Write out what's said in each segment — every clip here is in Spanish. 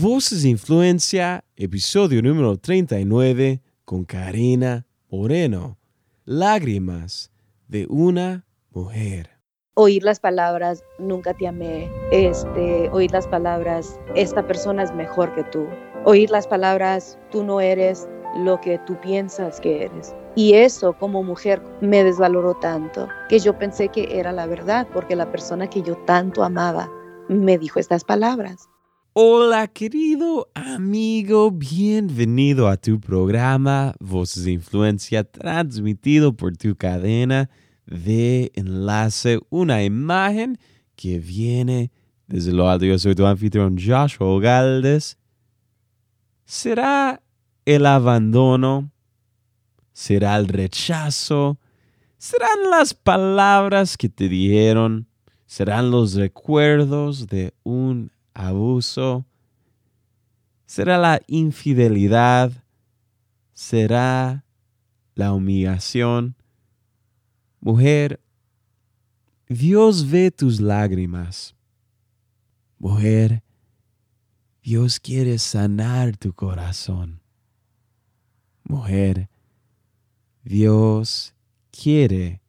Voces de Influencia, episodio número 39, con Karina Moreno. Lágrimas de una mujer. Oír las palabras, nunca te amé. Este, oír las palabras, esta persona es mejor que tú. Oír las palabras, tú no eres lo que tú piensas que eres. Y eso como mujer me desvaloró tanto que yo pensé que era la verdad porque la persona que yo tanto amaba me dijo estas palabras. Hola querido amigo, bienvenido a tu programa Voces de Influencia transmitido por tu cadena de enlace, una imagen que viene desde lo alto. Yo soy tu anfitrión Joshua Galdes. ¿Será el abandono? ¿Será el rechazo? ¿Serán las palabras que te dieron? ¿Serán los recuerdos de un abuso? ¿Será la infidelidad? ¿Será la humillación? Mujer, Dios ve tus lágrimas. Mujer, Dios quiere sanar tu corazón. Mujer, Dios quiere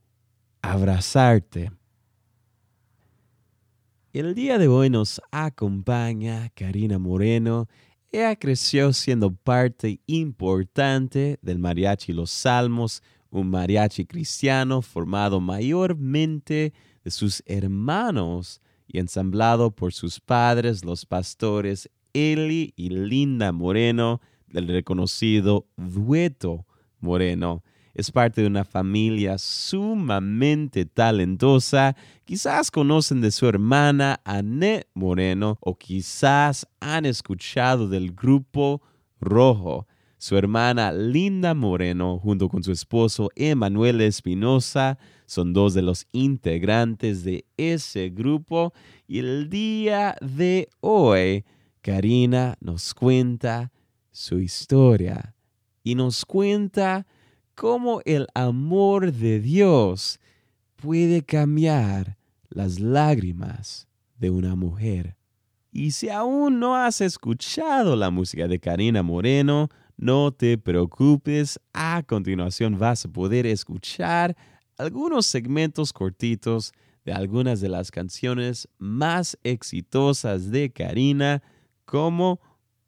abrazarte. El día de hoy nos acompaña Karina Moreno. Ella creció siendo parte importante del mariachi Los Salmos, un mariachi cristiano formado mayormente de sus hermanos y ensamblado por sus padres, los pastores Eli y Linda Moreno, del reconocido dueto Moreno es parte de una familia sumamente talentosa. Quizás conocen de su hermana Annette Moreno o quizás han escuchado del grupo Rojo. Su hermana Linda Moreno, junto con su esposo Emanuel Espinosa, son dos de los integrantes de ese grupo. Y el día de hoy, Karina nos cuenta su historia y nos cuenta cómo el amor de Dios puede cambiar las lágrimas de una mujer. Y si aún no has escuchado la música de Karina Moreno, no te preocupes, a continuación vas a poder escuchar algunos segmentos cortitos de algunas de las canciones más exitosas de Karina, como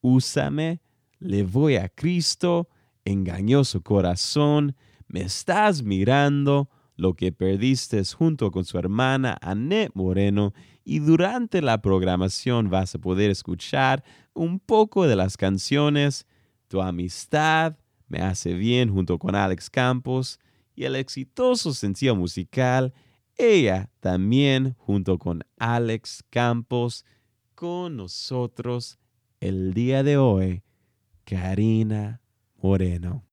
Úsame, Le voy a Cristo, engañoso corazón, me estás mirando, lo que perdiste junto con su hermana Annette Moreno y durante la programación vas a poder escuchar un poco de las canciones Tu amistad me hace bien junto con Alex Campos y el exitoso sencillo musical Ella también junto con Alex Campos con nosotros el día de hoy Karina Moreno.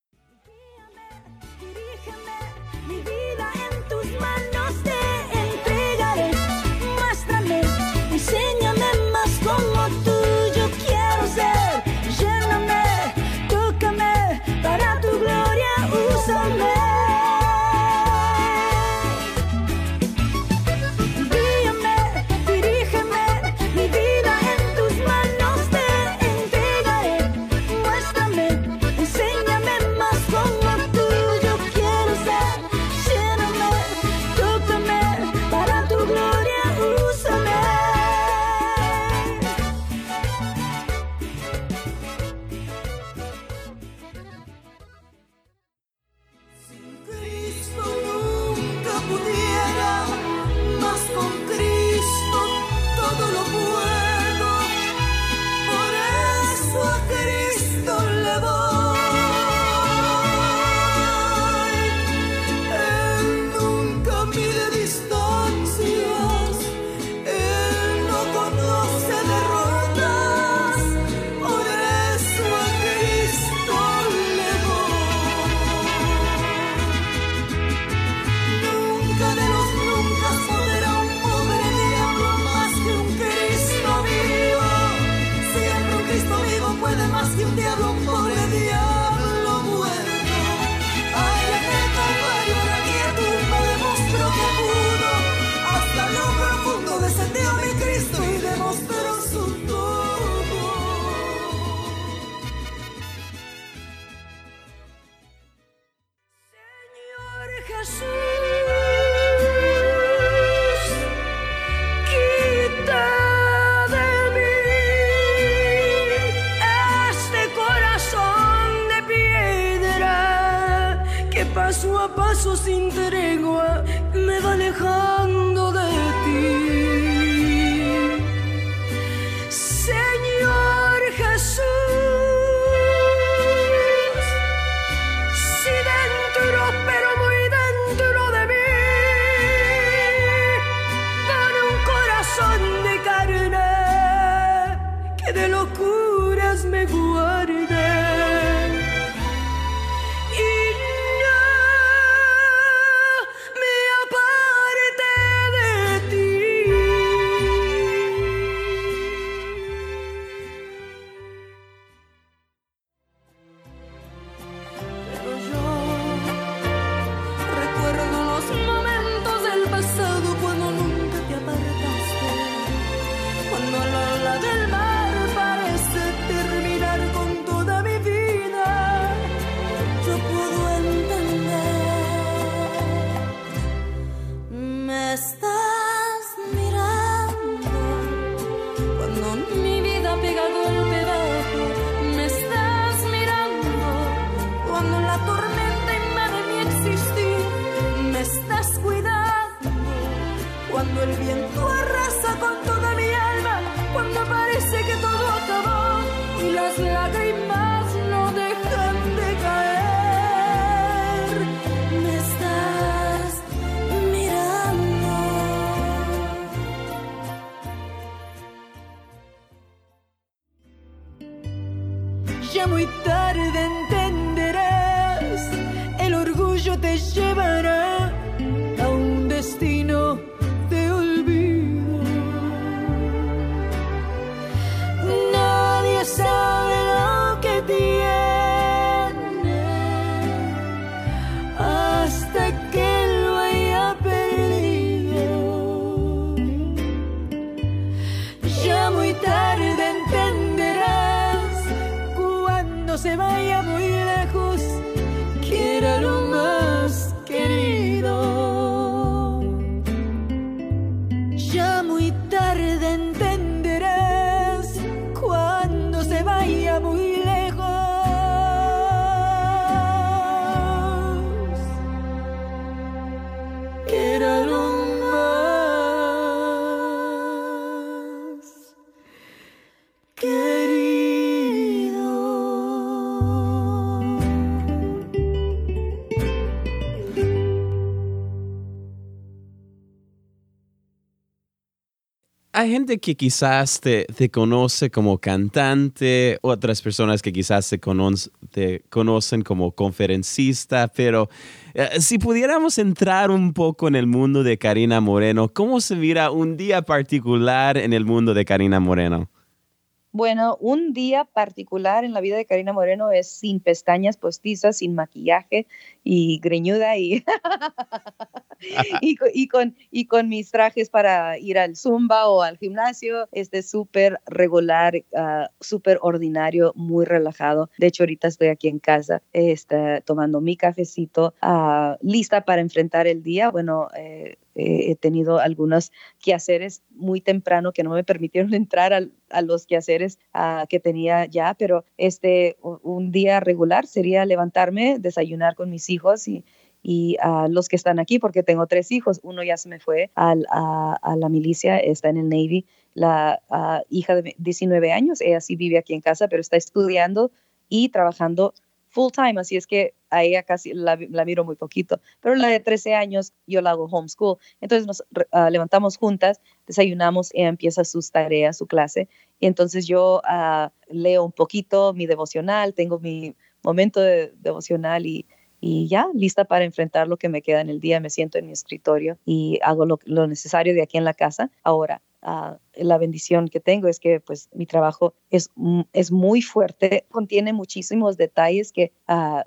Sin tregua me va alejando de ti. 那个。Hay gente que quizás te, conoce como cantante, otras personas que quizás te, conocen como conferencista, pero eh, si pudiéramos entrar un poco en el mundo de Karina Moreno, ¿cómo se mira un día particular en el mundo de Karina Moreno? Bueno, un día particular en la vida de Karina Moreno es sin pestañas postizas, sin maquillaje y greñuda y, y, con, y con mis trajes para ir al zumba o al gimnasio. Este súper regular, uh, súper ordinario, muy relajado. De hecho, ahorita estoy aquí en casa este, tomando mi cafecito, uh, lista para enfrentar el día. Bueno, eh, eh, he tenido algunos quehaceres muy temprano que no me permitieron entrar a, los quehaceres ah, que tenía ya, pero este un día regular sería levantarme, desayunar con mis hijos y, a los que están aquí, porque tengo tres hijos. Uno ya se me fue a, la milicia, está en el Navy. La ah, hija de 19 años, ella sí vive aquí en casa, pero está estudiando y trabajando full time, así es que a ella casi la, miro muy poquito, pero la de 13 años yo la hago homeschool, entonces nos ah, levantamos juntas, desayunamos, ella empieza sus tareas, su clase, y entonces yo ah, leo un poquito mi devocional, tengo mi momento de devocional y, y ya lista para enfrentar lo que me queda en el día, me siento en mi escritorio y hago lo, lo necesario de aquí en la casa. Ahora, Ah, la bendición que tengo es que pues mi trabajo es, es muy fuerte, contiene muchísimos detalles que uh,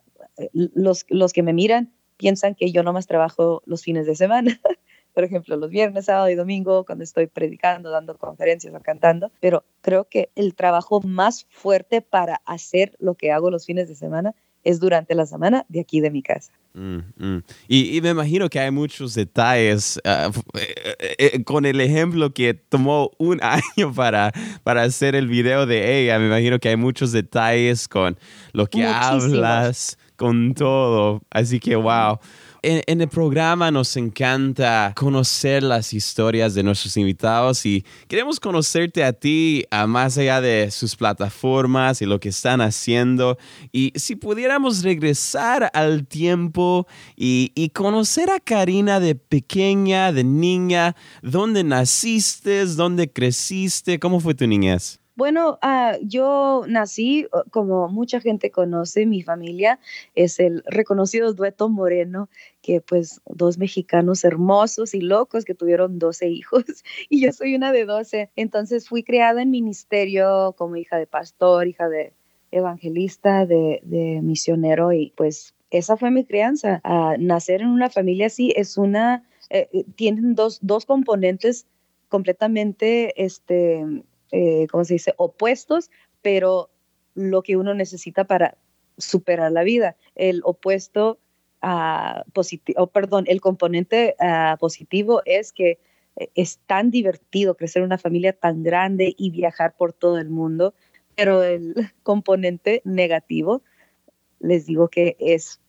los, los que me miran piensan que yo nomás trabajo los fines de semana. Por ejemplo, los viernes, sábado y domingo, cuando estoy predicando, dando conferencias o cantando, pero creo que el trabajo más fuerte para hacer lo que hago los fines de semana es durante la semana de aquí de mi casa. Mm, mm. Y, me imagino que hay muchos detalles ah, eh, eh, con el ejemplo que tomó un año para, para hacer el video de ella. Me imagino que hay muchos detalles con lo que hablas, con todo. Así que, wow en, el programa nos encanta conocer las historias de nuestros invitados y queremos conocerte a ti a más allá de sus plataformas y lo que están haciendo. Y si pudiéramos regresar al tiempo y, y conocer a Karina de pequeña, de niña, dónde naciste, dónde creciste, cómo fue tu niñez. Bueno, ah, yo nací, como mucha gente conoce, mi familia es el reconocido dueto moreno, que pues dos mexicanos hermosos y locos que tuvieron 12 hijos y yo soy una de 12. Entonces fui criada en ministerio como hija de pastor, hija de evangelista, de, misionero y pues esa fue mi crianza. Ah, nacer en una familia así es una, eh, eh, tienen dos, dos componentes completamente, este, eh, ¿cómo se dice?, opuestos, pero lo que uno necesita para superar la vida. El opuesto a positivo, perdón, el componente positivo es que eh, es tan divertido crecer en una familia tan grande y viajar por todo el mundo, pero el componente negativo, les digo que es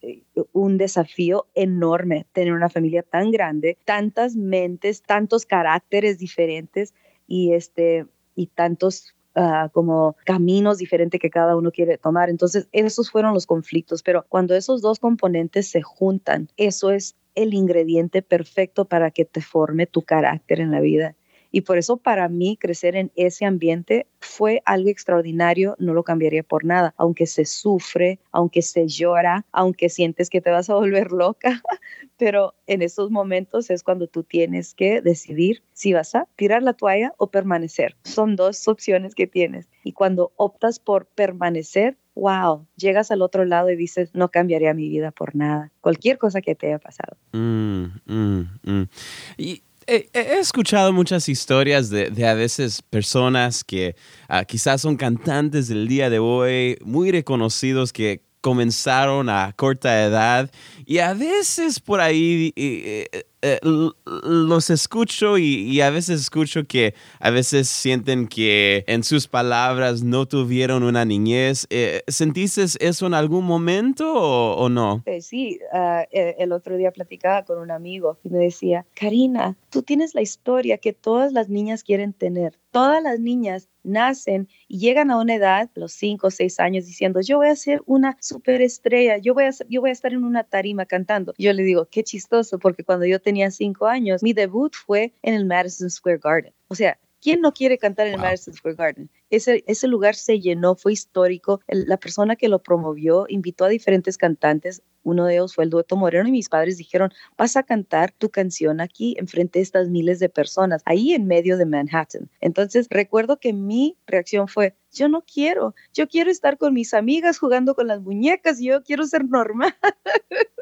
eh, un desafío enorme tener una familia tan grande, tantas mentes, tantos caracteres diferentes y, este, y tantos ah, como caminos diferentes que cada uno quiere tomar. Entonces, esos fueron los conflictos, pero cuando esos dos componentes se juntan, eso es el ingrediente perfecto para que te forme tu carácter en la vida. Y por eso para mí crecer en ese ambiente fue algo extraordinario, no lo cambiaría por nada, aunque se sufre, aunque se llora, aunque sientes que te vas a volver loca, pero en esos momentos es cuando tú tienes que decidir si vas a tirar la toalla o permanecer. Son dos opciones que tienes. Y cuando optas por permanecer, wow, llegas al otro lado y dices, no cambiaría mi vida por nada, cualquier cosa que te haya pasado. Mm, mm, mm. Y he, escuchado muchas historias de, a veces personas que ah, quizás son cantantes del día de hoy, muy reconocidos que comenzaron a corta edad y a veces por ahí eh, eh, los escucho y, a veces escucho que a veces sienten que en sus palabras no tuvieron una niñez. Eh, ¿Sentiste eso en algún momento o, no? Sí, ah, el otro día platicaba con un amigo y me decía, Karina, tú tienes la historia que todas las niñas quieren tener. Todas las niñas nacen y llegan a una edad, los cinco o seis años, diciendo, yo voy a ser una superestrella, yo voy a, yo voy a estar en una tarima cantando. Yo le digo, qué chistoso, porque cuando yo tenía cinco años, mi debut fue en el Madison Square Garden. O sea, ¿Quién no quiere cantar en el Madison Square Garden? Ese, ese lugar se llenó, fue histórico. la persona que lo promovió invitó a diferentes cantantes. Uno de ellos fue el dueto Moreno y mis padres dijeron, vas a cantar tu canción aquí enfrente de estas miles de personas, ahí en medio de Manhattan. Entonces recuerdo que mi reacción fue, yo no quiero, yo quiero estar con mis amigas jugando con las muñecas, yo quiero ser normal.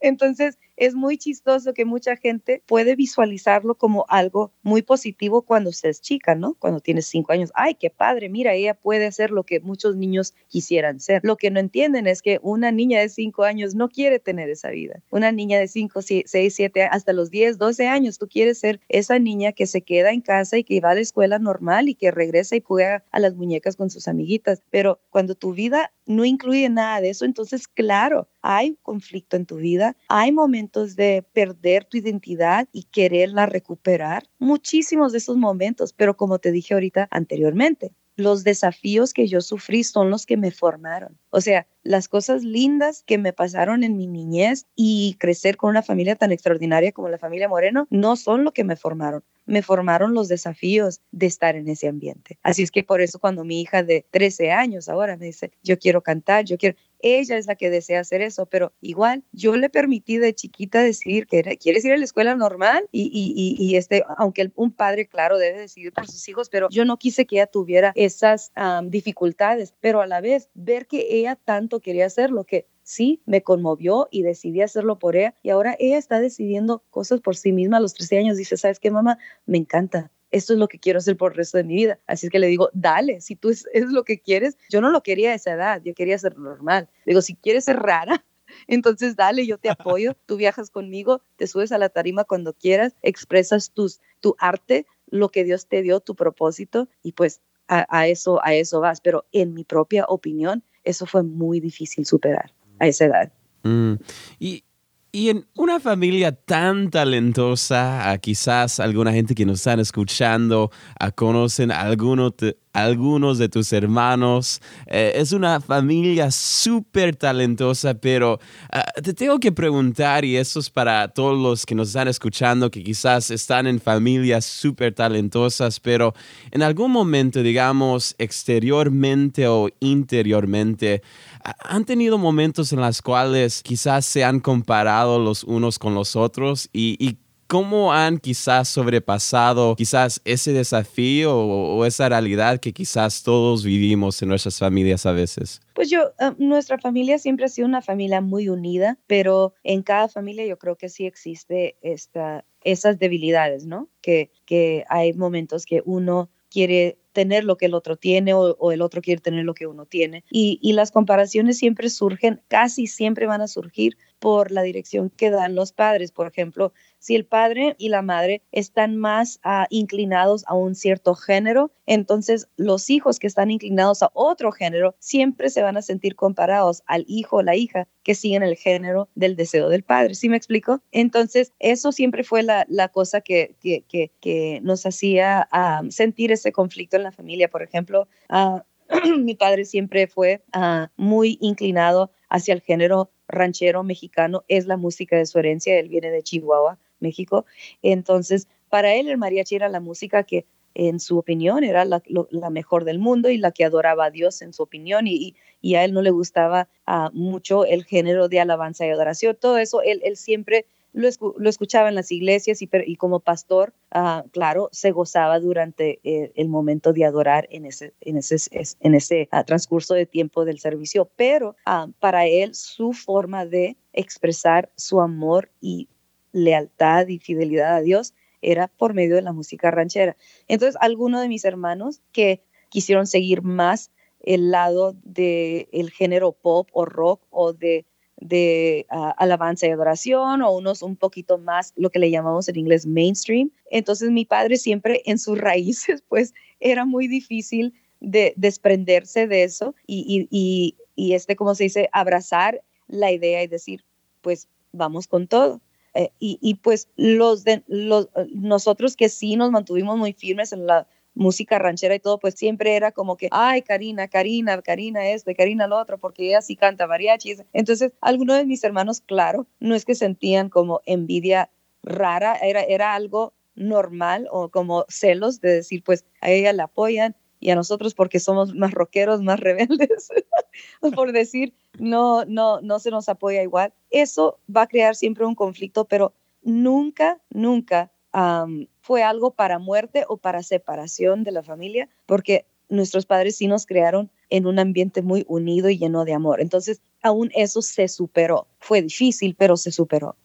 Entonces, es muy chistoso que mucha gente puede visualizarlo como algo muy positivo cuando se es chica, ¿no? Cuando tienes cinco años. Ay, qué padre, mira, ella puede hacer lo que muchos niños quisieran ser. Lo que no entienden es que una niña de cinco años no quiere tener esa vida. Una niña de cinco, seis, siete, hasta los diez, doce años, tú quieres ser esa niña que se queda en casa y que va a la escuela normal y que regresa y juega a las muñecas con sus amiguitas. Pero cuando tu vida no incluye nada de eso, entonces, claro, hay conflicto en tu vida, hay momentos de perder tu identidad y quererla recuperar, muchísimos de esos momentos, pero como te dije ahorita anteriormente, los desafíos que yo sufrí son los que me formaron. O sea, las cosas lindas que me pasaron en mi niñez y crecer con una familia tan extraordinaria como la familia Moreno no son lo que me formaron. Me formaron los desafíos de estar en ese ambiente. Así es que por eso cuando mi hija de 13 años ahora me dice, yo quiero cantar, yo quiero, ella es la que desea hacer eso, pero igual yo le permití de chiquita decidir que quieres ir a la escuela normal y, y, y, este, aunque un padre, claro, debe decidir por sus hijos, pero yo no quise que ella tuviera esas dificultades, pero a la vez ver que ella tanto quería hacerlo, que sí, me conmovió y decidí hacerlo por ella y ahora ella está decidiendo cosas por sí misma a los 13 años. Dice, ¿sabes qué, mamá? Me encanta esto es lo que quiero hacer por el resto de mi vida. Así es que le digo, dale, si tú es, lo que quieres, yo no lo quería a esa edad, yo quería ser normal. digo, si quieres ser rara, entonces dale, yo te apoyo, tú viajas conmigo, te subes a la tarima cuando quieras, expresas tus, tu arte, lo que Dios te dio, tu propósito, y pues a, eso, a eso vas. Pero en mi propia opinión, eso fue muy difícil superar a esa edad. Mm. Y, y en una familia tan talentosa, quizás alguna gente que nos están escuchando conocen a algunos algunos de tus hermanos. Eh, es una familia súper talentosa, pero ah, te tengo que preguntar, y eso es para todos los que nos están escuchando, que quizás están en familias súper talentosas, pero en algún momento, digamos, exteriormente o interiormente, han tenido momentos en los cuales quizás se han comparado los unos con los otros y, y ¿Cómo han quizás sobrepasado quizás ese desafío o, esa realidad que quizás todos vivimos en nuestras familias a veces? Pues yo, ah, nuestra familia siempre ha sido una familia muy unida, pero en cada familia yo creo que sí existe esta, esas debilidades, ¿no? Que, que hay momentos que uno quiere tener lo que el otro tiene o, el otro quiere tener lo que uno tiene. Y, y, las comparaciones siempre surgen, casi siempre van a surgir por la dirección que dan los padres. Por ejemplo, si el padre y la madre están más ah, inclinados a un cierto género, entonces los hijos que están inclinados a otro género siempre se van a sentir comparados al hijo o la hija que siguen el género del deseo del padre. ¿Sí me explico? Entonces, eso siempre fue la, cosa que, que, nos hacía ah, sentir ese conflicto en la familia. Por ejemplo, ah, mi padre siempre fue muy inclinado hacia el género ranchero mexicano, es la música de su herencia, él viene de Chihuahua, México. Entonces, para él el mariachi era la música que en su opinión era la, mejor del mundo y la que adoraba a Dios en su opinión y, a él no le gustaba ah, mucho el género de alabanza y adoración. Todo eso él, siempre lo, escuchaba en las iglesias y, como pastor, ah, claro, se gozaba durante eh, el momento de adorar en ese, ah, transcurso de tiempo del servicio. Pero para él su forma de expresar su amor y lealtad y fidelidad a Dios era por medio de la música ranchera. Entonces, algunos de mis hermanos que quisieron seguir más el lado del el género pop o rock o de, de ah, alabanza y adoración o unos un poquito más lo que le llamamos en inglés mainstream. Entonces mi padre siempre en sus raíces pues era muy difícil de desprenderse de eso y, y, y este, como se dice, abrazar la idea y decir, pues vamos con todo. Eh, y, pues los de los, nosotros que sí nos mantuvimos muy firmes en la música ranchera y todo, pues siempre era como que, ay, Karina, Karina, Karina esto, Karina lo otro, porque ella sí canta mariachi. Entonces, algunos de mis hermanos, claro, no es que sentían como envidia rara, era, era algo normal o como celos de decir, pues a ella la apoyan y a nosotros porque somos más rockeros, más rebeldes, por decir, no, no, no se nos apoya igual. Eso va a crear siempre un conflicto, pero nunca, nunca fue algo para muerte o para separación de la familia, porque nuestros padres sí nos crearon en un ambiente muy unido y lleno de amor. Entonces, aún eso se superó. Fue difícil, pero se superó.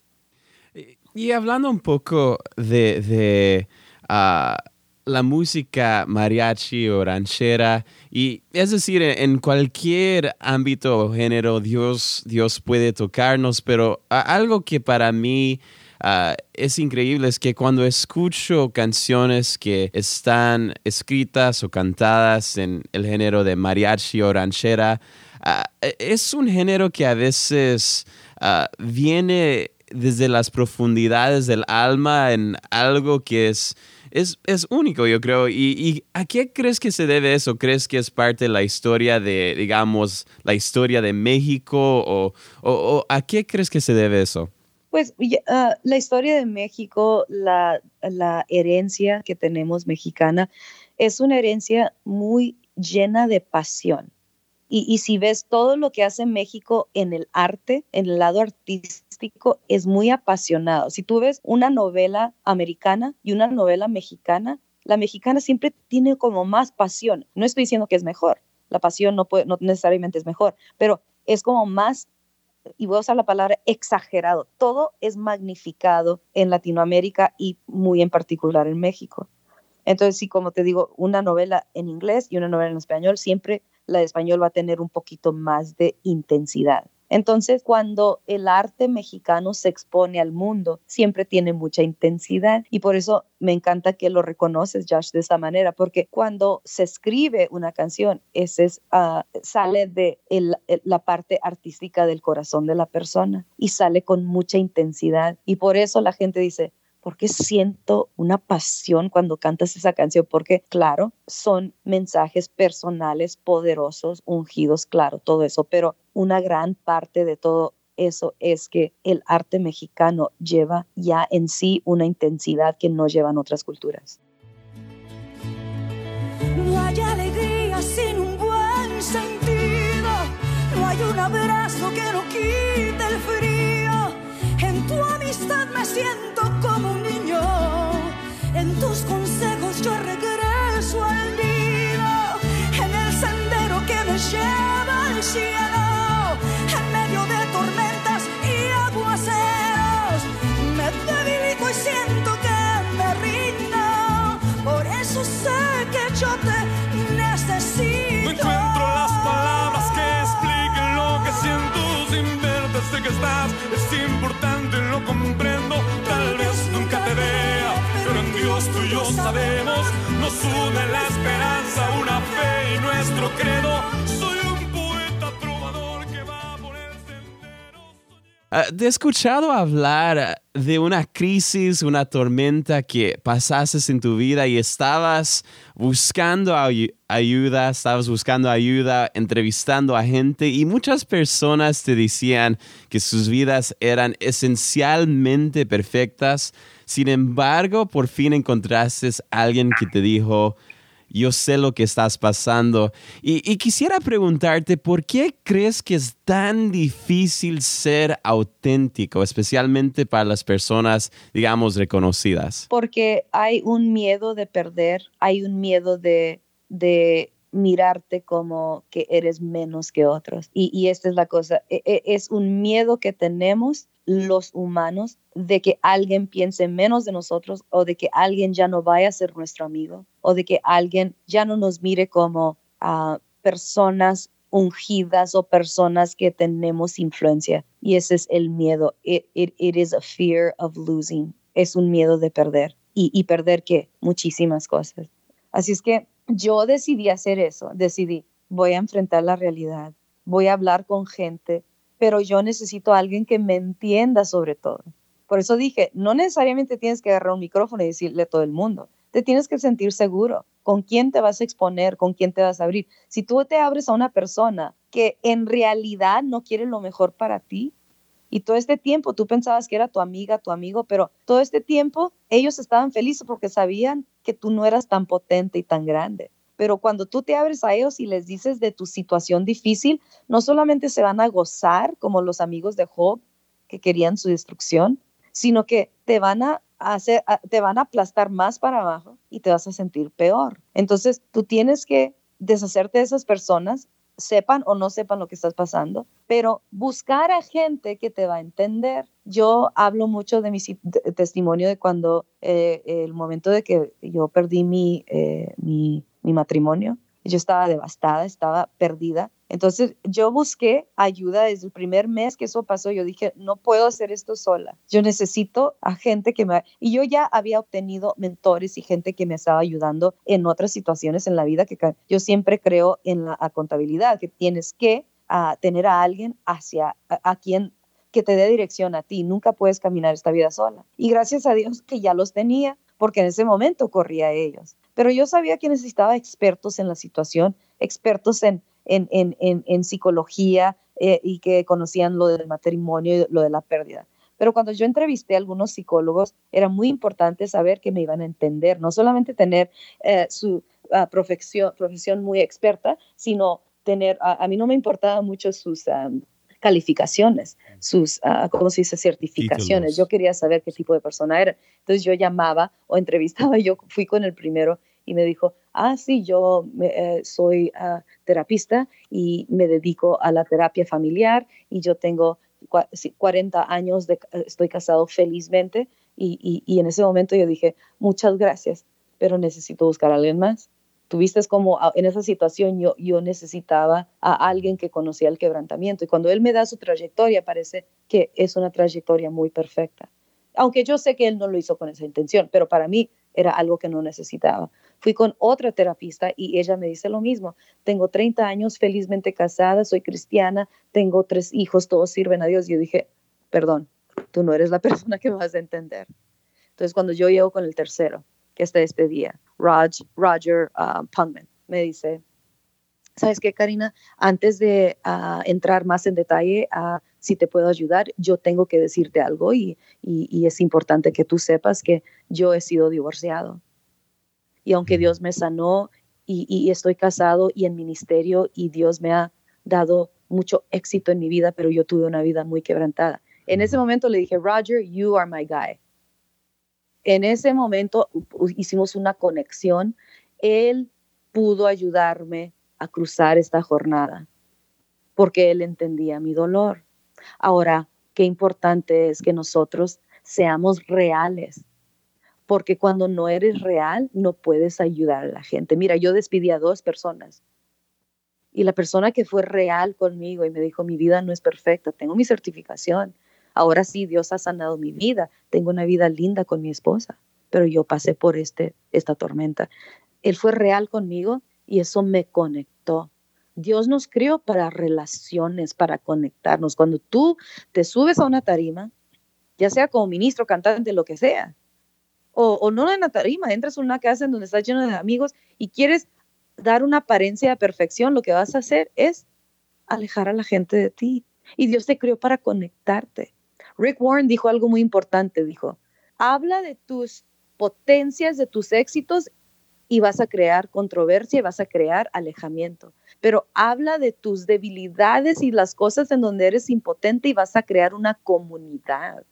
Y, hablando un poco de, ah, la música mariachi o ranchera y es decir en cualquier ámbito o género Dios Dios puede tocarnos pero algo que para mí ah, es increíble es que cuando escucho canciones que están escritas o cantadas en el género de mariachi o ranchera ah, es un género que a veces ah, viene desde las profundidades del alma en algo que es es, es único, yo creo. ¿Y, a qué crees que se debe eso? ¿Crees que es parte de la historia de, digamos, la historia de México? ¿O, o, a qué crees que se debe eso? Pues ah, la historia de México, la, la herencia que tenemos mexicana, es una herencia muy llena de pasión. Y, y, si ves todo lo que hace México en el arte, en el lado artístico, es muy apasionado. Si tú ves una novela americana y una novela mexicana, la mexicana siempre tiene como más pasión. No estoy diciendo que es mejor, la pasión no, puede, no necesariamente es mejor, pero es como más, y voy a usar la palabra exagerado, todo es magnificado en Latinoamérica y muy en particular en México. Entonces, sí, como te digo, una novela en inglés y una novela en español, siempre la de español va a tener un poquito más de intensidad. Entonces, cuando el arte mexicano se expone al mundo, siempre tiene mucha intensidad. Y por eso me encanta que lo reconoces, Josh, de esa manera, porque cuando se escribe una canción, ese es, ah, sale de la parte artística del corazón de la persona y sale con mucha intensidad. Y por eso la gente dice, porque siento una pasión cuando cantas esa canción, porque claro, son mensajes personales, poderosos, ungidos, claro, todo eso, pero una gran parte de todo eso es que el arte mexicano lleva ya en sí una intensidad que no llevan otras culturas. No hay alegría sin un buen sentido, no hay un abrazo que no quite el frío. Me siento como un niño, en tus consejos yo Dios tú y yo sabemos, nos une la esperanza, una fe y nuestro credo Ah, te he escuchado hablar de una crisis, una tormenta que pasaste en tu vida y estabas buscando ayuda, estabas buscando ayuda, entrevistando a gente y muchas personas te decían que sus vidas eran esencialmente perfectas. Sin embargo, por fin encontraste a alguien que te dijo, yo sé lo que estás pasando. Y, quisiera preguntarte, ¿por qué crees que es tan difícil ser auténtico, especialmente para las personas, digamos, reconocidas? Porque hay un miedo de perder, hay un miedo de, mirarte como que eres menos que otros. Y, esta es la cosa, e, e, es un miedo que tenemos los humanos de que alguien piense menos de nosotros o de que alguien ya no vaya a ser nuestro amigo o de que alguien ya no nos mire como a personas ungidas o personas que tenemos influencia. Y ese es el miedo. It, is a fear of losing. Es un miedo de perder. ¿Y, y perder qué? Muchísimas cosas. Así es que yo decidí hacer eso. Decidí, voy a enfrentar la realidad. Voy a hablar con gente pero yo necesito a alguien que me entienda sobre todo. Por eso dije, no necesariamente tienes que agarrar un micrófono y decirle a todo el mundo. Te tienes que sentir seguro con quién te vas a exponer, con quién te vas a abrir. Si tú te abres a una persona que en realidad no quiere lo mejor para ti, y todo este tiempo tú pensabas que era tu amiga, tu amigo, pero todo este tiempo ellos estaban felices porque sabían que tú no eras tan potente y tan grande. Pero cuando tú te abres a ellos y les dices de tu situación difícil, no solamente se van a gozar como los amigos de Job que querían su destrucción, sino que te van a te van a aplastar más para abajo y te vas a sentir peor. Entonces, tú tienes que deshacerte de esas personas, sepan o no sepan lo que estás pasando, pero buscar a gente que te va a entender. Yo hablo mucho de mi testimonio de cuando eh, el momento de que yo perdí mi, eh, mi mi matrimonio. Yo estaba devastada, estaba perdida. Entonces yo busqué ayuda desde el primer mes que eso pasó. Yo dije, no puedo hacer esto sola. Yo necesito a gente que me... Y yo ya había obtenido mentores y gente que me estaba ayudando en otras situaciones en la vida que yo siempre creo en la contabilidad, que tienes que tener a alguien hacia a quien que te dé dirección a ti. Nunca puedes caminar esta vida sola. Y gracias a Dios que ya los tenía, porque en ese momento corría a ellos. Pero yo sabía que necesitaba expertos en la situación, expertos en, en, en, en, psicología eh, y que conocían lo del matrimonio y lo de la pérdida. Pero cuando yo entrevisté a algunos psicólogos, era muy importante saber que me iban a entender, no solamente tener eh, su ah, profesión, profesión muy experta, sino tener, a, mí no me importaba mucho sus calificaciones, sus, uh, ¿cómo se dice?, certificaciones. Yo quería saber qué tipo de persona era. Entonces yo llamaba o entrevistaba, yo fui con el primero y me dijo, ah, sí, yo eh, soy ah, terapista y me dedico a la terapia familiar y yo tengo 40 años, de, estoy casado felizmente y, y, y en ese momento yo dije, muchas gracias, pero necesito buscar a alguien más. Tuviste como en esa situación yo, yo necesitaba a alguien que conocía el quebrantamiento y cuando él me da su trayectoria parece que es una trayectoria muy perfecta. Aunque yo sé que él no lo hizo con esa intención, pero para mí era algo que no necesitaba. Fui con otra terapista y ella me dice lo mismo. Tengo 30 años, felizmente casada, soy cristiana, tengo tres hijos, todos sirven a Dios. Yo dije, perdón, tú no eres la persona que me vas a entender. Entonces, cuando yo llego con el tercero, que esta despedía, Roger, Roger uh, Pungman, me dice, ¿sabes qué, Karina? Antes de uh, entrar más en detalle a si te puedo ayudar, yo tengo que decirte algo y, y, es importante que tú sepas que yo he sido divorciado. Y aunque Dios me sanó y, y estoy casado y en ministerio y Dios me ha dado mucho éxito en mi vida, pero yo tuve una vida muy quebrantada. En ese momento le dije, Roger, you are my guy. En ese momento hicimos una conexión. Él pudo ayudarme a cruzar esta jornada porque él entendía mi dolor. Ahora, qué importante es que nosotros seamos reales, porque cuando no eres real no puedes ayudar a la gente. Mira, yo despidí a dos personas y la persona que fue real conmigo y me dijo, mi vida no es perfecta, tengo mi certificación, ahora sí, Dios ha sanado mi vida, tengo una vida linda con mi esposa, pero yo pasé por este, esta tormenta. Él fue real conmigo y eso me conectó. Dios nos crió para relaciones, para conectarnos. Cuando tú te subes a una tarima, ya sea como ministro, cantante, lo que sea, o, no en la tarima, entras en una casa en donde estás lleno de amigos y quieres dar una apariencia de perfección, lo que vas a hacer es alejar a la gente de ti. Y Dios te crió para conectarte. Rick Warren dijo algo muy importante, dijo, habla de tus potencias, de tus éxitos y vas a crear controversia y vas a crear alejamiento. Pero habla de tus debilidades y las cosas en donde eres impotente y vas a crear una comunidad.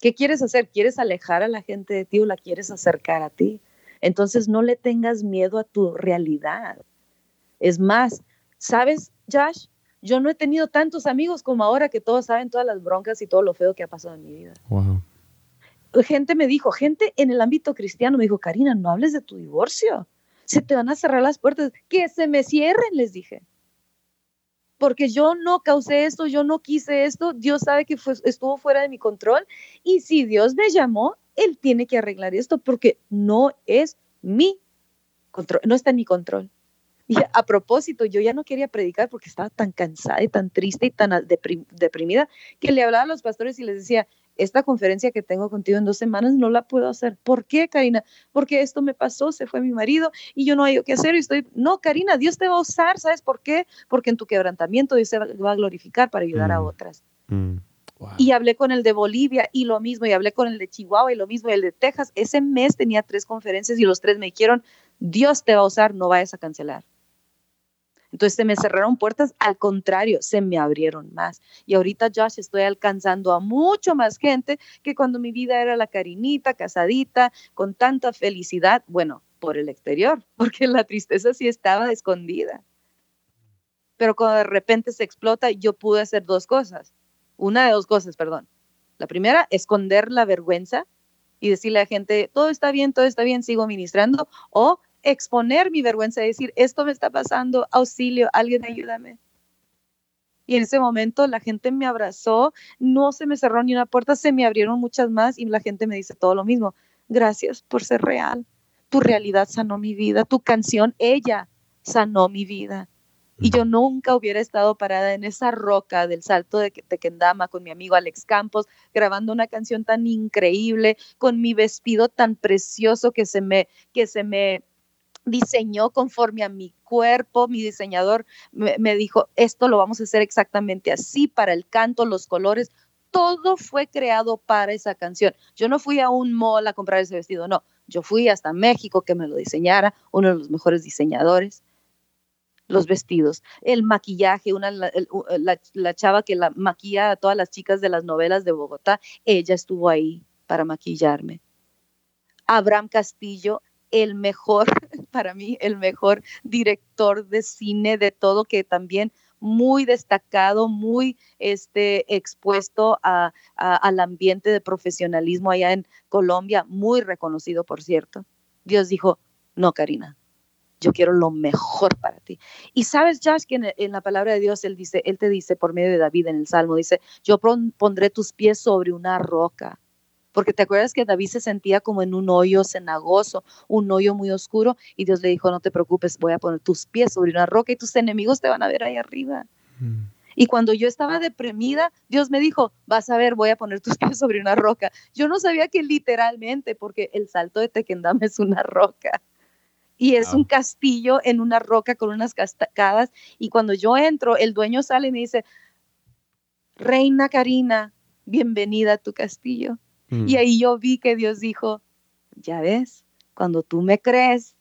¿Qué quieres hacer? ¿Quieres alejar a la gente de ti o la quieres acercar a ti? Entonces no le tengas miedo a tu realidad. Es más, ¿sabes, Josh? Yo no he tenido tantos amigos como ahora que todos saben todas las broncas y todo lo feo que ha pasado en mi vida. Wow gente me dijo, gente en el ámbito cristiano me dijo, Karina, no hables de tu divorcio, se te van a cerrar las puertas, que se me cierren, les dije. Porque yo no causé esto, yo no quise esto, Dios sabe que estuvo fuera de mi control y si Dios me llamó, Él tiene que arreglar esto porque no es mi control, no está en mi control. Y a propósito, yo ya no quería predicar porque estaba tan cansada y tan triste y tan deprimida que le hablaba a los pastores y les decía, esta conferencia que tengo contigo en dos semanas no la puedo hacer. ¿Por qué, Karina? Porque esto me pasó, se fue mi marido y yo no hay qué hacer y estoy, no, Karina, Dios te va a usar, ¿sabes por qué? Porque en tu quebrantamiento Dios se va a glorificar para ayudar a mm. otras. Mm. Y hablé con el de Bolivia y lo mismo, y hablé con el de Chihuahua y lo mismo, y el de Texas. Ese mes tenía tres conferencias y los tres me dijeron, Dios te va a usar, no vayas a cancelar. Entonces se me cerraron puertas, al contrario, se me abrieron más. Y ahorita, Josh, estoy alcanzando a mucho más gente que cuando mi vida era la carinita, casadita, con tanta felicidad, bueno, por el exterior, porque la tristeza sí estaba escondida. Pero cuando de repente se explota, yo pude hacer dos cosas. Una de dos cosas, perdón. La primera, esconder la vergüenza y decirle a la gente, todo está bien, todo está bien, sigo ministrando. O exponer mi vergüenza, decir, esto me está pasando, auxilio, alguien ayúdame. Y en ese momento la gente me abrazó, no se me cerró ni una puerta, se me abrieron muchas más y la gente me dice todo lo mismo. Gracias por ser real. Tu realidad sanó mi vida, tu canción, ella sanó mi vida. Y yo nunca hubiera estado parada en esa roca del salto de Tequendama con mi amigo Alex Campos, grabando una canción tan increíble, con mi vestido tan precioso que se me, que se me diseñó conforme a mi cuerpo, mi diseñador me, dijo, esto lo vamos a hacer exactamente así para el canto, los colores, todo fue creado para esa canción. Yo no fui a un mall a comprar ese vestido, no, yo fui hasta México que me lo diseñara, uno de los mejores diseñadores. Los vestidos, el maquillaje, una, la, la chava que la maquilla a todas las chicas de las novelas de Bogotá, ella estuvo ahí para maquillarme. Abraham Castillo, el mejor, para mí, el mejor director de cine de todo, que también muy destacado, muy este, expuesto a, al ambiente de profesionalismo allá en Colombia, muy reconocido, por cierto. Dios dijo, no, Karina, yo quiero lo mejor para ti. Y sabes, Josh, que en, la palabra de Dios, él, dice, él te dice por medio de David en el Salmo, dice, yo pondré tus pies sobre una roca. Porque te acuerdas que David se sentía como en un hoyo cenagoso, un hoyo muy oscuro, y Dios le dijo, no te preocupes, voy a poner tus pies sobre una roca y tus enemigos te van a ver ahí arriba. Mm. Y cuando yo estaba deprimida, Dios me dijo, vas a ver, voy a poner tus pies sobre una roca. Yo no sabía que literalmente, porque el salto de Tequendama es una roca y es un castillo en una roca con unas cascadas. Y cuando yo entro, el dueño sale y me dice, Reina Karina, bienvenida a tu castillo. Y mm. ahí yo vi que Dios dijo, ya ves, cuando tú me crees,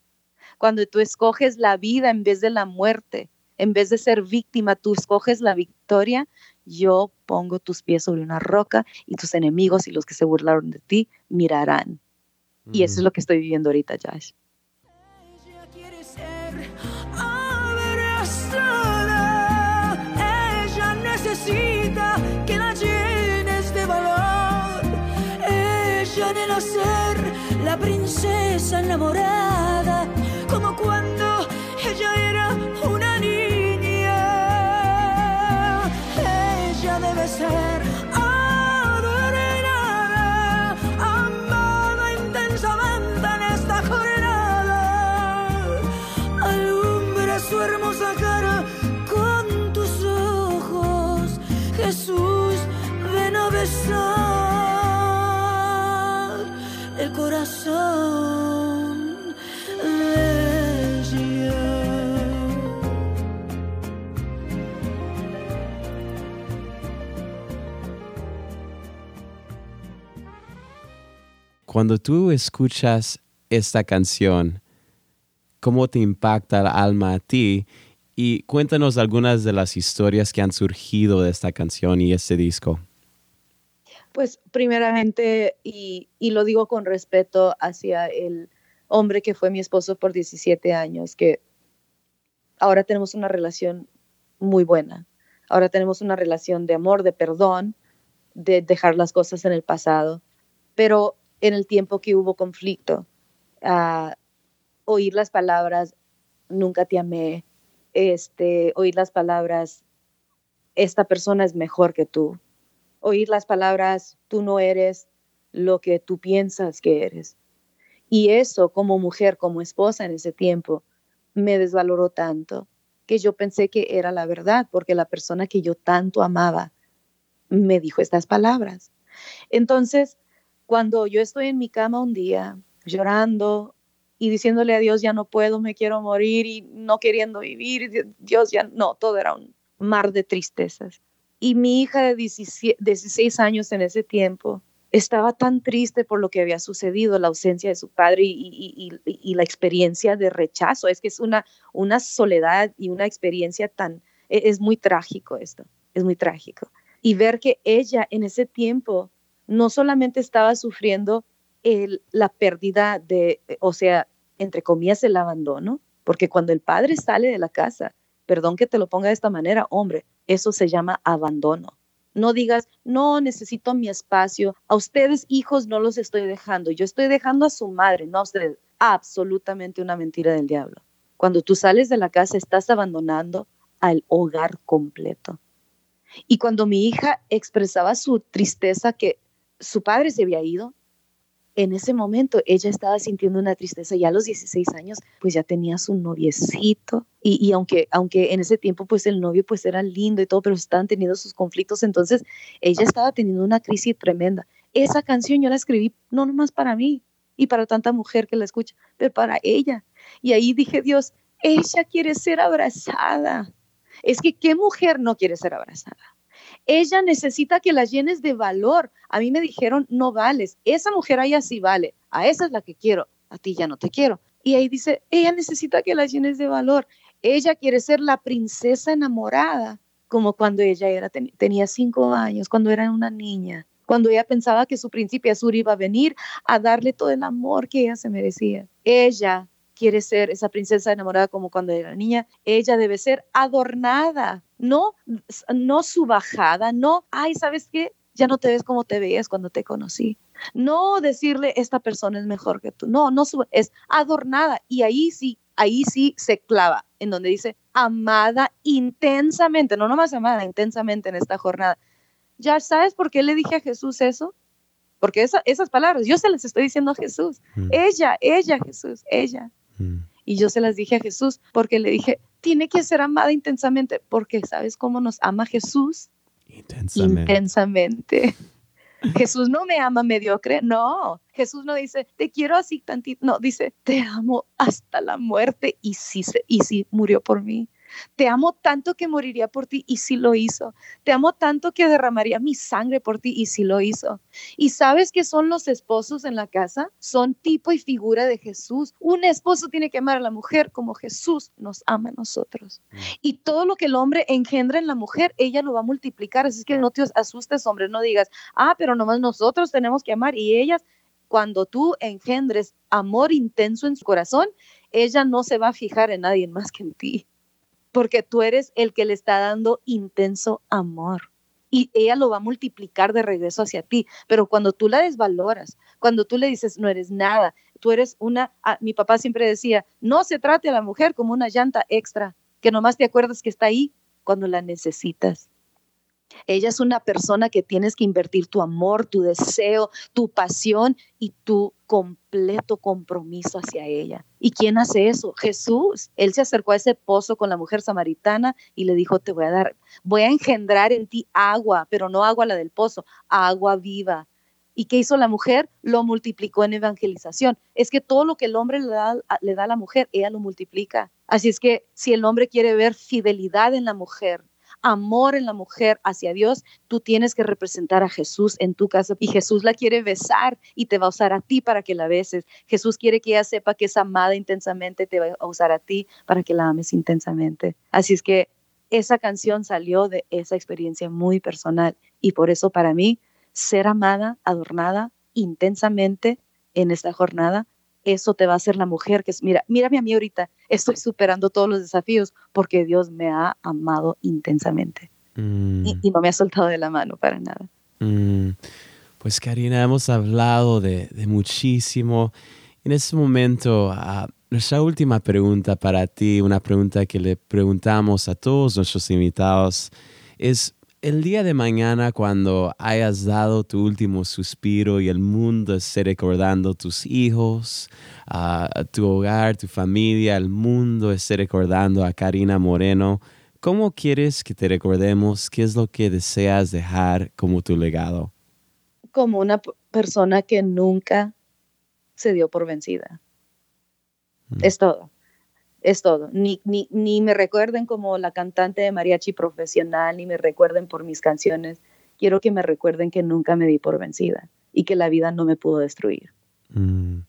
cuando tú escoges la vida en vez de la muerte, en vez de ser víctima, tú escoges la victoria, yo pongo tus pies sobre una roca y tus enemigos y los que se burlaron de ti mirarán. Y eso es mm. lo que estoy viviendo ahorita, Josh. Princesa enamorada, Cuando tú escuchas esta canción, ¿cómo te impacta el alma a ti? Y cuéntanos algunas de las historias que han surgido de esta canción y este disco. Pues primeramente, y, lo digo con respeto hacia el hombre que fue mi esposo por 17 años, que ahora tenemos una relación muy buena. Ahora tenemos una relación de amor, de perdón, de dejar las cosas en el pasado. Pero en el tiempo que hubo conflicto, oír las palabras, nunca te amé, este, oír las palabras, esta persona es mejor que tú, oír las palabras, tú no eres lo que tú piensas que eres. Y eso como mujer, como esposa en ese tiempo, me desvaloró tanto que yo pensé que era la verdad, porque la persona que yo tanto amaba me dijo estas palabras. Entonces, cuando yo estoy en mi cama un día llorando y diciéndole a Dios, ya no puedo, me quiero morir y no queriendo vivir, Dios ya no, todo era un mar de tristezas. Y mi hija de 16 años en ese tiempo estaba tan triste por lo que había sucedido, la ausencia de su padre y, la experiencia de rechazo. Es que es una, una soledad y una experiencia tan, e, es muy trágico esto, es muy trágico. Y ver que ella en ese tiempo no solamente estaba sufriendo el, la pérdida de, o sea, entre comillas, el abandono, porque cuando el padre sale de la casa, perdón que te lo ponga de esta manera, hombre, eso se llama abandono. No digas, no, necesito mi espacio. A ustedes, hijos, no los estoy dejando. Yo estoy dejando a su madre, no ustedes. Absolutamente una mentira del diablo. Cuando tú sales de la casa, estás abandonando al hogar completo. Y cuando mi hija expresaba su tristeza que su padre se había ido, en ese momento ella estaba sintiendo una tristeza. Ya a los 16 años, pues ya tenía su noviecito. Y, aunque, aunque en ese tiempo, pues el novio pues era lindo y todo, pero estaban teniendo sus conflictos. Entonces ella estaba teniendo una crisis tremenda. Esa canción yo la escribí no nomás para mí y para tanta mujer que la escucha, pero para ella. Y ahí dije, Dios, ella quiere ser abrazada. Es que, ¿qué mujer no quiere ser abrazada? Ella necesita que la llenes de valor. A mí me dijeron, no vales. Esa mujer ahí así vale. A esa es la que quiero. A ti ya no te quiero. Y ahí dice, ella necesita que la llenes de valor. Ella quiere ser la princesa enamorada, como cuando ella era, tenía cinco años, cuando era una niña, cuando ella pensaba que su príncipe azul iba a venir a darle todo el amor que ella se merecía. Ella quiere ser esa princesa enamorada como cuando era niña, ella debe ser adornada, no, no subajada, no, ay, ¿sabes qué? Ya no te ves como te veías cuando te conocí. No decirle, esta persona es mejor que tú. No, no es adornada. Y ahí sí, ahí sí se clava, en donde dice, amada intensamente, no nomás amada, intensamente en esta jornada. ¿Ya sabes por qué le dije a Jesús eso? Porque esas palabras, yo se las estoy diciendo a Jesús. Mm. Ella, ella, Jesús, ella. Mm. Y yo se las dije a Jesús porque le dije, tiene que ser amada intensamente, porque ¿sabes cómo nos ama Jesús? Intensamente. Intensamente. Jesús no me ama mediocre, no. Jesús no dice, te quiero así tantito, no, dice, te amo hasta la muerte y sí, y sí murió por mí. Te amo tanto que moriría por ti y sí lo hizo. Te amo tanto que derramaría mi sangre por ti y sí lo hizo. Y sabes que son los esposos en la casa, son tipo y figura de Jesús. Un esposo tiene que amar a la mujer como Jesús nos ama a nosotros. Mm. Y todo lo que el hombre engendra en la mujer, ella lo va a multiplicar. Así que no te asustes, hombre, no digas, ah, pero nomás nosotros tenemos que amar y ellas cuando tú engendres amor intenso en su corazón, ella no se va a fijar en nadie más que en ti porque tú eres el que le está dando intenso amor y ella lo va a multiplicar de regreso hacia ti. Pero cuando tú la desvaloras, cuando tú le dices, no eres nada, tú eres una, ah, mi papá siempre decía, no se trate a la mujer como una llanta extra, que nomás te acuerdas que está ahí cuando la necesitas. Ella es una persona que tienes que invertir tu amor, tu deseo, tu pasión y tu completo compromiso hacia ella. ¿Y quién hace eso? Jesús. Él se acercó a ese pozo con la mujer samaritana y le dijo, te voy a dar, voy a engendrar en ti agua, pero no agua la del pozo, agua viva. ¿Y qué hizo la mujer? Lo multiplicó en evangelización. Es que todo lo que el hombre le da, le da a la mujer, ella lo multiplica. Así es que si el hombre quiere ver fidelidad en la mujer, amor en la mujer hacia Dios, tú tienes que representar a Jesús en tu casa y Jesús la quiere besar y te va a usar a ti para que la beses. Jesús quiere que ella sepa que es amada intensamente, te va a usar a ti para que la ames intensamente. Así es que esa canción salió de esa experiencia muy personal y por eso para mí ser amada, adornada intensamente en esta jornada eso te va a hacer la mujer que es, mira, mírame a mí ahorita, estoy superando todos los desafíos porque Dios me ha amado intensamente mm. y, no me ha soltado de la mano para nada. Mm. Pues Karina, hemos hablado de, muchísimo. En este momento, ah, nuestra última pregunta para ti, una pregunta que le preguntamos a todos nuestros invitados, es el día de mañana, cuando hayas dado tu último suspiro y el mundo esté recordando tus hijos, a tu hogar, tu familia, el mundo esté recordando a Karina Moreno, ¿cómo quieres que te recordemos? ¿Qué es lo que deseas dejar como tu legado? Como una persona que nunca se dio por vencida. Mm. Es todo es todo. Ni, ni, ni me recuerden como la cantante de mariachi profesional, ni me recuerden por mis canciones. Quiero que me recuerden que nunca me di por vencida y que la vida no me pudo destruir. Mm.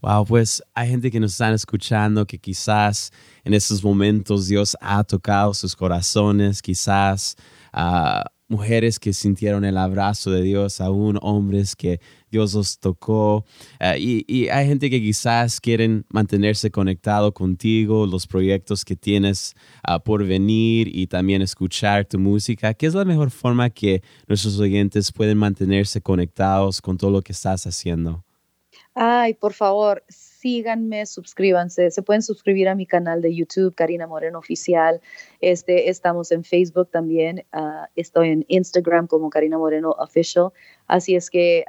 Wow, pues hay gente que nos están escuchando que quizás en estos momentos Dios ha tocado sus corazones, quizás uh, mujeres que sintieron el abrazo de Dios, aún hombres que Dios los tocó. Eh, y, hay gente que quizás quieren mantenerse conectado contigo, los proyectos que tienes ah, por venir y también escuchar tu música. ¿Qué es la mejor forma que nuestros oyentes pueden mantenerse conectados con todo lo que estás haciendo? Ay, por favor, síganme, suscríbanse. Se pueden suscribir a mi canal de YouTube, Karina Moreno Oficial. Este, estamos en Facebook también. Ah, estoy en Instagram como Karina Moreno Official. Así es que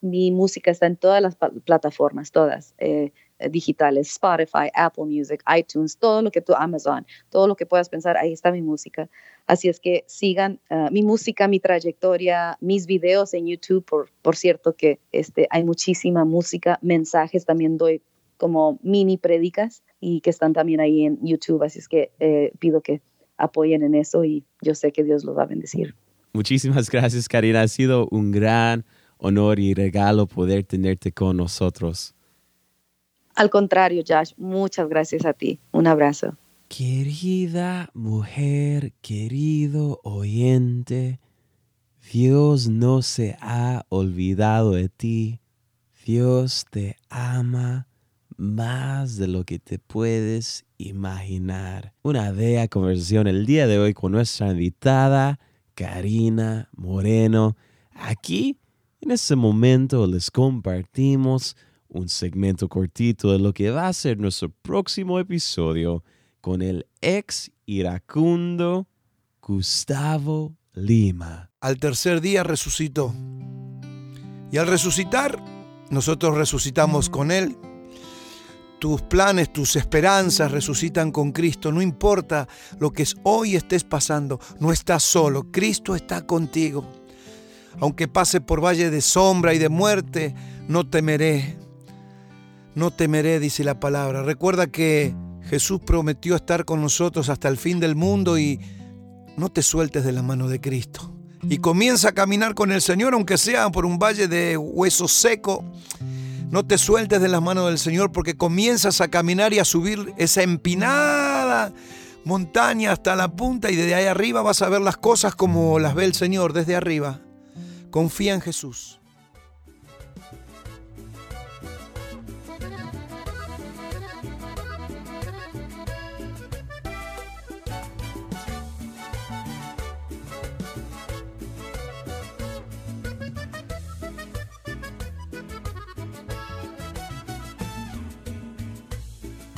mi música está en todas las plataformas, todas. Eh, digitales, Spotify, Apple Music, iTunes, todo lo que tú, Amazon, todo lo que puedas pensar, ahí está mi música. Así es que sigan ah, mi música, mi trayectoria, mis videos en YouTube, por, por cierto que este, hay muchísima música, mensajes también doy como mini prédicas y que están también ahí en YouTube, así es que eh, pido que apoyen en eso y yo sé que Dios los va a bendecir. Muchísimas gracias, Karina. Ha sido un gran honor y regalo poder tenerte con nosotros. Al contrario, Josh, muchas gracias a ti. Un abrazo. Querida mujer, querido oyente, Dios no se ha olvidado de ti. Dios te ama más de lo que te puedes imaginar. Una bella conversación el día de hoy con nuestra invitada, Karina Moreno, aquí En este momento les compartimos un segmento cortito de lo que va a ser nuestro próximo episodio con el ex iracundo Gustavo Lima. Al tercer día resucitó. Y al resucitar, nosotros resucitamos con Él. Tus planes, tus esperanzas resucitan con Cristo. No importa lo que hoy estés pasando, no estás solo. Cristo está contigo. Aunque pase por valle de sombra y de muerte, no temeré. No temeré, dice la palabra. Recuerda que Jesús prometió estar con nosotros hasta el fin del mundo y no te sueltes de la mano de Cristo. Y comienza a caminar con el Señor, aunque sea por un valle de hueso seco. No te sueltes de las manos del Señor porque comienzas a caminar y a subir esa empinada montaña hasta la punta y desde ahí arriba vas a ver las cosas como las ve el Señor desde arriba. Confía en Jesús.